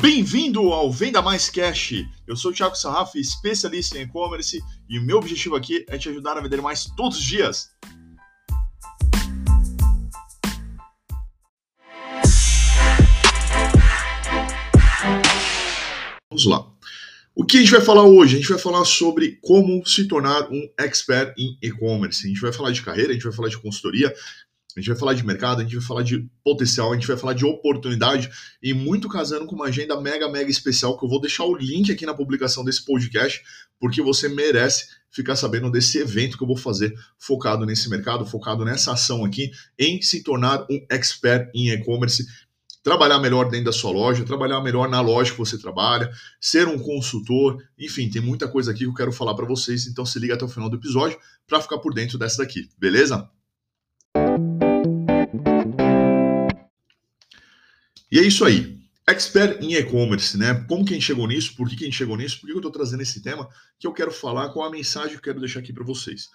Bem-vindo ao Venda Mais Cash. Eu sou o Thiago Sarraf, especialista em e-commerce, e o meu objetivo aqui é te ajudar a vender mais todos os dias. Vamos lá. O que a gente vai falar hoje? A gente vai falar sobre como se tornar um expert em e-commerce. A gente vai falar de carreira, a gente vai falar de consultoria, a gente vai falar de mercado, a gente vai falar de potencial, a gente vai falar de oportunidade e muito casando com uma agenda mega, mega especial que eu vou deixar o link aqui na publicação desse podcast, porque você merece ficar sabendo desse evento que eu vou fazer focado nesse mercado, focado nessa ação aqui em se tornar um expert em e-commerce trabalhar melhor dentro da sua loja, trabalhar melhor na loja que você trabalha, ser um consultor, enfim, tem muita coisa aqui que eu quero falar para vocês, então se liga até o final do episódio para ficar por dentro dessa daqui, beleza? E é isso aí. Expert em e-commerce, né? Como que a gente chegou nisso? Por que, que a gente chegou nisso? Por que eu estou trazendo esse tema? Que eu quero falar, qual a mensagem que eu quero deixar aqui para vocês.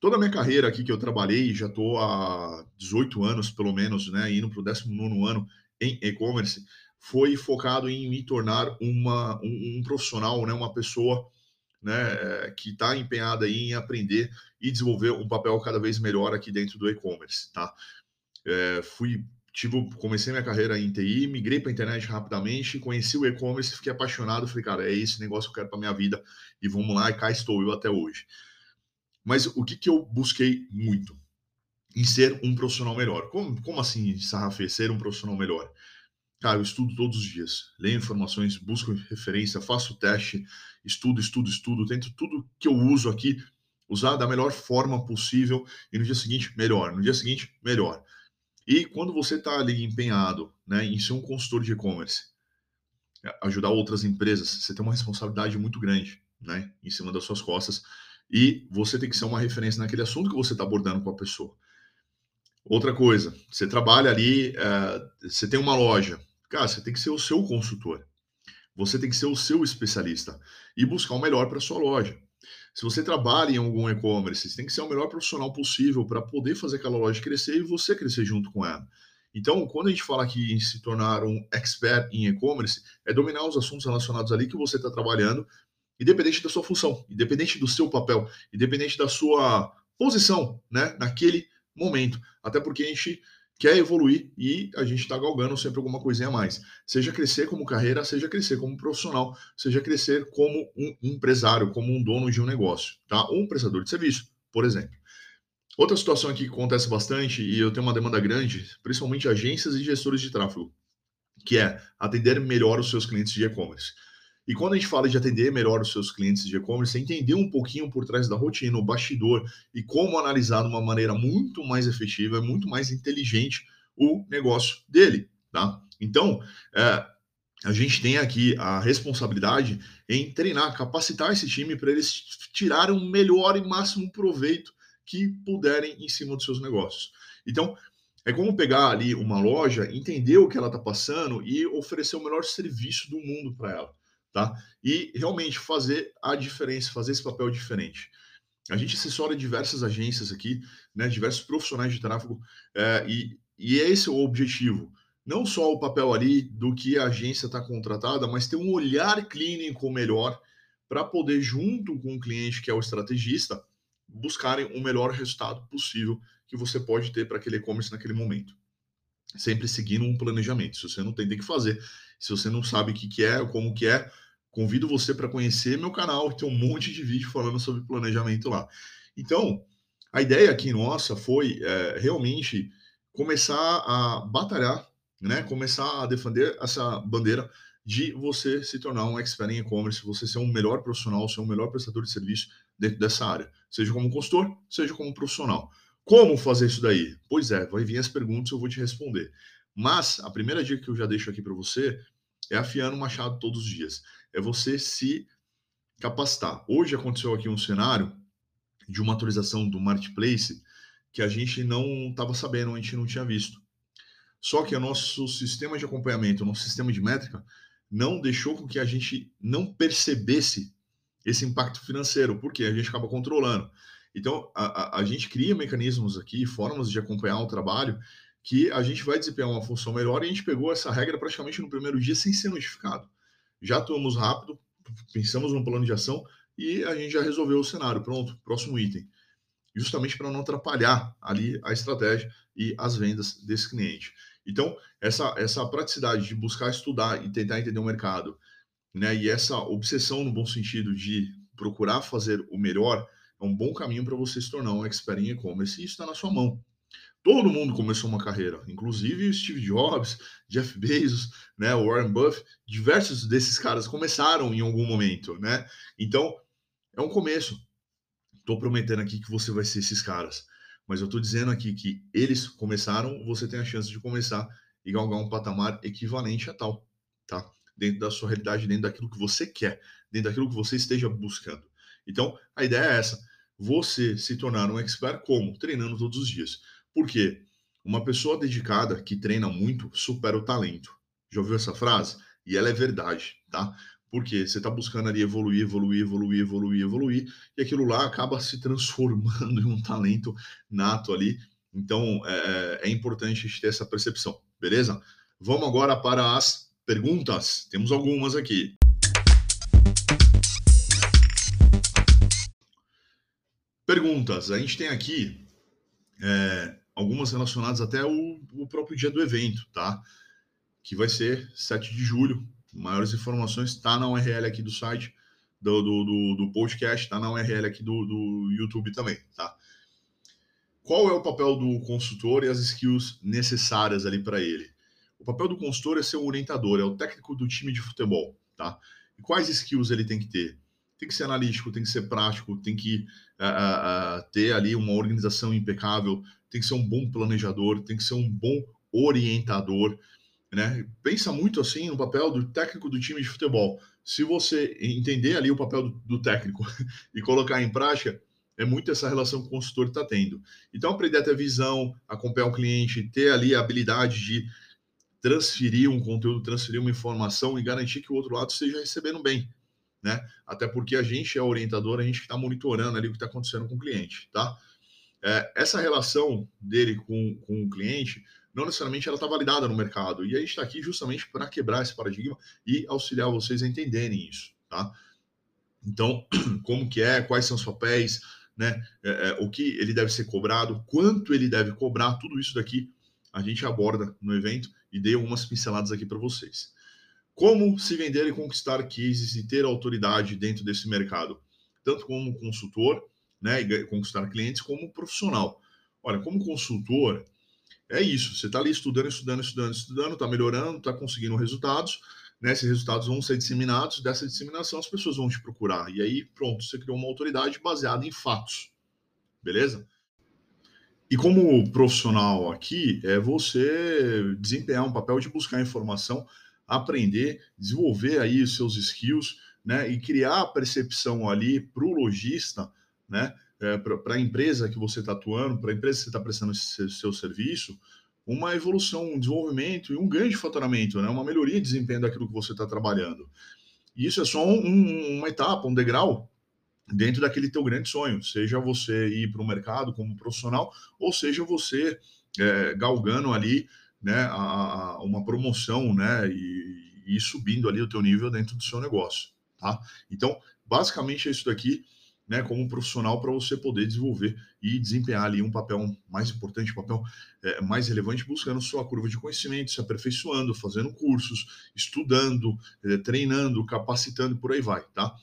Toda a minha carreira aqui que eu trabalhei, já estou há 18 anos, pelo menos, né? Indo para o 19 ano em e-commerce, foi focado em me tornar uma, um, um profissional, né? Uma pessoa né, que está empenhada em aprender e desenvolver um papel cada vez melhor aqui dentro do e-commerce, tá? É, fui tive, comecei minha carreira em TI, migrei para a internet rapidamente, conheci o e-commerce, fiquei apaixonado, falei, cara, é esse negócio que eu quero para minha vida e vamos lá, e cá estou eu até hoje. Mas o que, que eu busquei muito? Em ser um profissional melhor. Como, como assim, Sarrafê, ser um profissional melhor? Cara, eu estudo todos os dias, leio informações, busco referência, faço teste, estudo, estudo, estudo, tento tudo que eu uso aqui usar da melhor forma possível e no dia seguinte, melhor. No dia seguinte, melhor. E quando você está ali empenhado né, em ser um consultor de e-commerce, ajudar outras empresas, você tem uma responsabilidade muito grande né, em cima das suas costas e você tem que ser uma referência naquele assunto que você está abordando com a pessoa. Outra coisa, você trabalha ali, é, você tem uma loja, cara, você tem que ser o seu consultor. Você tem que ser o seu especialista e buscar o melhor para sua loja. Se você trabalha em algum e-commerce, você tem que ser o melhor profissional possível para poder fazer aquela loja crescer e você crescer junto com ela. Então, quando a gente fala aqui em se tornar um expert em e-commerce, é dominar os assuntos relacionados ali que você está trabalhando, independente da sua função, independente do seu papel, independente da sua posição, né, naquele momento. Até porque a gente quer evoluir e a gente está galgando sempre alguma coisinha a mais. Seja crescer como carreira, seja crescer como profissional, seja crescer como um empresário, como um dono de um negócio, tá? Ou um prestador de serviço, por exemplo. Outra situação aqui que acontece bastante e eu tenho uma demanda grande, principalmente agências e gestores de tráfego, que é atender melhor os seus clientes de e-commerce. E quando a gente fala de atender melhor os seus clientes de e-commerce, é entender um pouquinho por trás da rotina, o bastidor e como analisar de uma maneira muito mais efetiva, muito mais inteligente o negócio dele, tá? Então, é, a gente tem aqui a responsabilidade em treinar, capacitar esse time para eles tirarem o melhor e máximo proveito que puderem em cima dos seus negócios. Então, é como pegar ali uma loja, entender o que ela está passando e oferecer o melhor serviço do mundo para ela tá? E realmente fazer a diferença, fazer esse papel diferente. A gente assessora diversas agências aqui, né, diversos profissionais de tráfego, é, e, e é esse o objetivo. Não só o papel ali do que a agência está contratada, mas ter um olhar clínico melhor para poder, junto com o cliente, que é o estrategista, buscarem o melhor resultado possível que você pode ter para aquele e-commerce naquele momento. Sempre seguindo um planejamento. Se você não tem, tem que fazer. Se você não sabe o que, que é, como que é, convido você para conhecer meu canal, tem um monte de vídeo falando sobre planejamento lá. Então, a ideia aqui nossa foi é, realmente começar a batalhar, né? Começar a defender essa bandeira de você se tornar um expert em e-commerce, você ser um melhor profissional, ser um melhor prestador de serviço dentro dessa área, seja como consultor, seja como profissional. Como fazer isso daí? Pois é, vai vir as perguntas, eu vou te responder. Mas a primeira dica que eu já deixo aqui para você é afiando o machado todos os dias. É você se capacitar. Hoje aconteceu aqui um cenário de uma atualização do marketplace que a gente não estava sabendo, a gente não tinha visto. Só que o nosso sistema de acompanhamento, o nosso sistema de métrica, não deixou com que a gente não percebesse esse impacto financeiro, porque a gente acaba controlando. Então, a, a, a gente cria mecanismos aqui, formas de acompanhar o trabalho que a gente vai desempenhar uma função melhor e a gente pegou essa regra praticamente no primeiro dia sem ser notificado. Já atuamos rápido, pensamos no plano de ação e a gente já resolveu o cenário. Pronto, próximo item. Justamente para não atrapalhar ali a estratégia e as vendas desse cliente. Então, essa, essa praticidade de buscar estudar e tentar entender o mercado, né, e essa obsessão no bom sentido de procurar fazer o melhor, é um bom caminho para você se tornar um expert em e-commerce e está na sua mão. Todo mundo começou uma carreira, inclusive Steve Jobs, Jeff Bezos, né, Warren Buffett, diversos desses caras começaram em algum momento, né? Então, é um começo. Estou prometendo aqui que você vai ser esses caras, mas eu estou dizendo aqui que eles começaram, você tem a chance de começar e galgar um patamar equivalente a tal, tá? Dentro da sua realidade, dentro daquilo que você quer, dentro daquilo que você esteja buscando. Então, a ideia é essa: você se tornar um expert como? Treinando todos os dias. Por quê? Uma pessoa dedicada que treina muito supera o talento. Já ouviu essa frase? E ela é verdade, tá? Porque você está buscando ali evoluir, evoluir, evoluir, evoluir, evoluir, e aquilo lá acaba se transformando em um talento nato ali. Então é, é, é importante a gente ter essa percepção, beleza? Vamos agora para as perguntas. Temos algumas aqui. Perguntas. A gente tem aqui é, algumas relacionadas até o, o próprio dia do evento, tá? Que vai ser 7 de julho. Maiores informações está na URL aqui do site, do, do, do, do podcast, está na URL aqui do, do YouTube também, tá? Qual é o papel do consultor e as skills necessárias ali para ele? O papel do consultor é ser o orientador, é o técnico do time de futebol, tá? E quais skills ele tem que ter? Tem que ser analítico, tem que ser prático, tem que uh, uh, ter ali uma organização impecável, tem que ser um bom planejador, tem que ser um bom orientador, né? Pensa muito assim no papel do técnico do time de futebol. Se você entender ali o papel do, do técnico e colocar em prática, é muito essa relação que o consultor está tendo. Então, aprender a ter visão, acompanhar o cliente, ter ali a habilidade de transferir um conteúdo, transferir uma informação e garantir que o outro lado esteja recebendo bem, né? Até porque a gente é orientador, a gente está monitorando ali o que está acontecendo com o cliente, tá? É, essa relação dele com, com o cliente, não necessariamente ela está validada no mercado. E a gente está aqui justamente para quebrar esse paradigma e auxiliar vocês a entenderem isso, tá? Então, como que é, quais são os papéis, né? É, é, o que ele deve ser cobrado, quanto ele deve cobrar, tudo isso daqui a gente aborda no evento e dei algumas pinceladas aqui para vocês. Como se vender e conquistar cases e ter autoridade dentro desse mercado, tanto como consultor, né, e conquistar clientes, como profissional. Olha, como consultor, é isso. Você está ali estudando, estudando, estudando, estudando, está melhorando, está conseguindo resultados. Né? Esses resultados vão ser disseminados. Dessa disseminação, as pessoas vão te procurar. E aí, pronto, você criou uma autoridade baseada em fatos. Beleza? E como profissional aqui, é você desempenhar um papel de buscar informação, aprender, desenvolver aí os seus skills, né? E criar a percepção ali para o lojista, né? É, para a empresa que você está atuando, para a empresa que você está prestando esse seu serviço, uma evolução, um desenvolvimento e um ganho de faturamento, né? Uma melhoria de desempenho daquilo que você está trabalhando. E isso é só um, uma etapa, um degrau dentro daquele teu grande sonho, seja você ir para o mercado como profissional, ou seja você é, galgando ali né, a, a, uma promoção né, e, e subindo ali o teu nível dentro do seu negócio. Tá? Então, basicamente é isso daqui, né, como profissional para você poder desenvolver e desempenhar ali um papel mais importante, um papel é, mais relevante, buscando sua curva de conhecimento, se aperfeiçoando, fazendo cursos, estudando, é, treinando, capacitando por aí vai, tá?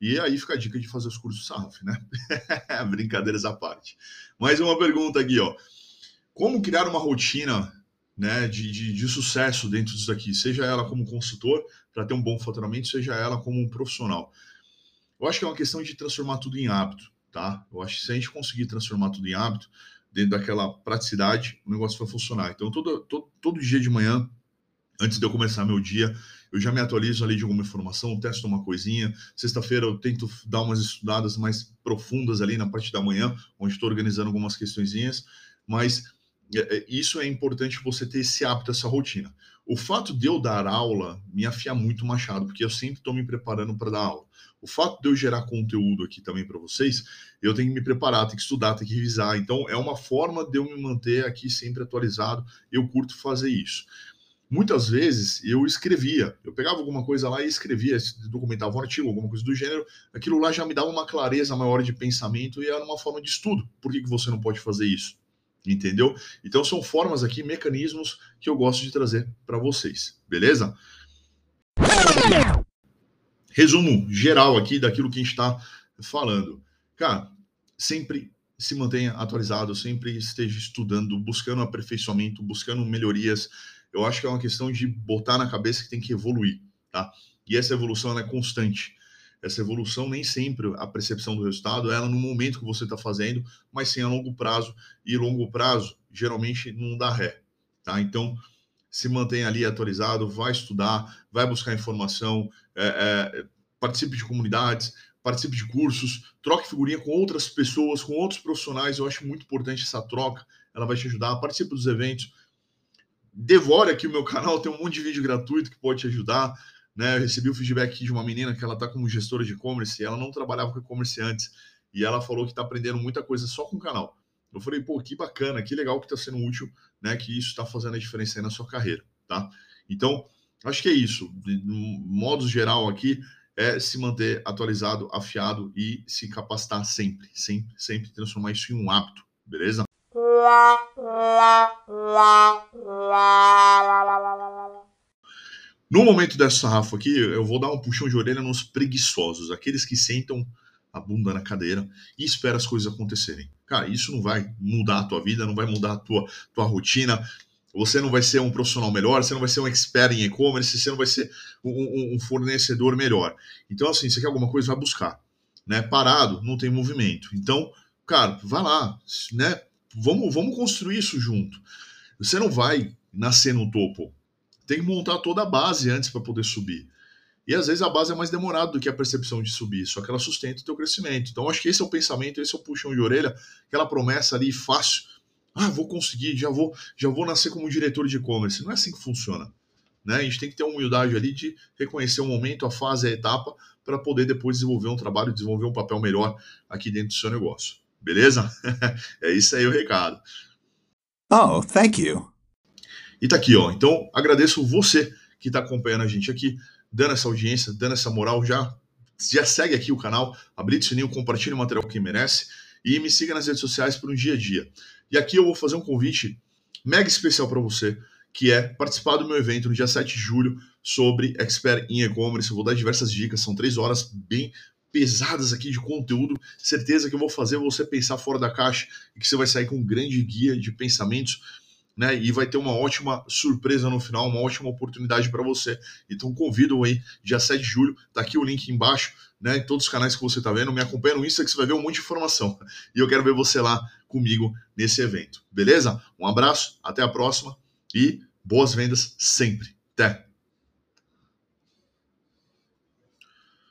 E aí fica a dica de fazer os cursos SAF, né? Brincadeiras à parte. Mais uma pergunta aqui, ó. Como criar uma rotina né, de, de, de sucesso dentro disso aqui? Seja ela como consultor, para ter um bom faturamento, seja ela como um profissional. Eu acho que é uma questão de transformar tudo em hábito, tá? Eu acho que se a gente conseguir transformar tudo em hábito, dentro daquela praticidade, o negócio vai funcionar. Então, todo, todo, todo dia de manhã, antes de eu começar meu dia, eu já me atualizo ali de alguma informação, testo uma coisinha. Sexta-feira eu tento dar umas estudadas mais profundas ali na parte da manhã, onde estou organizando algumas questõezinhas, mas isso é importante você ter esse hábito, essa rotina. O fato de eu dar aula me afia muito machado, porque eu sempre estou me preparando para dar aula. O o fato de eu gerar conteúdo aqui também para vocês, eu tenho que me preparar, tenho que estudar, tenho que revisar. Então, é uma forma de eu me manter aqui sempre atualizado. Eu curto fazer isso. Muitas vezes eu escrevia, eu pegava alguma coisa lá e escrevia, documentava um artigo, alguma coisa do gênero, aquilo lá já me dava uma clareza maior de pensamento e era uma forma de estudo. Por que, que você não pode fazer isso? Entendeu? Então são formas aqui, mecanismos que eu gosto de trazer para vocês, beleza? Resumo geral aqui daquilo que a gente está falando. Cara, sempre se mantenha atualizado, sempre esteja estudando, buscando aperfeiçoamento, buscando melhorias. Eu acho que é uma questão de botar na cabeça que tem que evoluir, tá? E essa evolução é constante. Essa evolução nem sempre a percepção do resultado ela no momento que você está fazendo, mas sim a longo prazo. E longo prazo geralmente não dá ré, tá? Então se mantenha ali atualizado, vai estudar, vai buscar informação, é, é, participe de comunidades, participe de cursos, troque figurinha com outras pessoas, com outros profissionais. Eu acho muito importante essa troca, ela vai te ajudar. Participe dos eventos. Devore aqui o meu canal, tem um monte de vídeo gratuito que pode te ajudar. Né? Eu recebi o feedback aqui de uma menina que ela está como gestora de e-commerce, ela não trabalhava com e-commerce antes, e ela falou que está aprendendo muita coisa só com o canal. Eu falei, pô, que bacana, que legal que está sendo útil, né? Que isso está fazendo a diferença aí na sua carreira, tá? Então, acho que é isso. De modo geral aqui, é se manter atualizado, afiado e se capacitar sempre, sempre, sempre transformar isso em um hábito, beleza? No momento dessa sarrafo aqui, eu vou dar um puxão de orelha nos preguiçosos, aqueles que sentam a bunda na cadeira e esperam as coisas acontecerem. Cara, isso não vai mudar a tua vida, não vai mudar a tua, tua rotina. Você não vai ser um profissional melhor, você não vai ser um expert em e-commerce, você não vai ser um, um, fornecedor melhor. Então, assim, você quer alguma coisa, vai buscar. Né? Parado, não tem movimento. Então, cara, vai lá, né? Vamos, vamos construir isso junto. Você não vai nascer no topo. Tem que montar toda a base antes para poder subir. E às vezes a base é mais demorada do que a percepção de subir, só que ela sustenta o teu crescimento. Então acho que esse é o pensamento, esse é o puxão de orelha, aquela promessa ali fácil. Ah, vou conseguir, já vou, já vou nascer como diretor de e-commerce. Não é assim que funciona. Né? A gente tem que ter a humildade ali de reconhecer o momento, a fase, a etapa, para poder depois desenvolver um trabalho, desenvolver um papel melhor aqui dentro do seu negócio. Beleza? é isso aí o recado. Oh, thank you. E tá aqui, ó. Então, agradeço você que está acompanhando a gente aqui dando essa audiência, dando essa moral, já, já segue aqui o canal, habilite o sininho, compartilhe o material que merece e me siga nas redes sociais para um dia a dia. E aqui eu vou fazer um convite mega especial para você, que é participar do meu evento no dia 7 de julho sobre Expert em E-Commerce. Eu vou dar diversas dicas, são três horas bem pesadas aqui de conteúdo. Certeza que eu vou fazer você pensar fora da caixa e que você vai sair com um grande guia de pensamentos né? E vai ter uma ótima surpresa no final, uma ótima oportunidade para você. Então convido aí, dia 7 de julho, tá aqui o link embaixo, né? Em todos os canais que você tá vendo, me acompanha no Insta que você vai ver um monte de informação. E eu quero ver você lá comigo nesse evento. Beleza? Um abraço, até a próxima e boas vendas sempre. Até!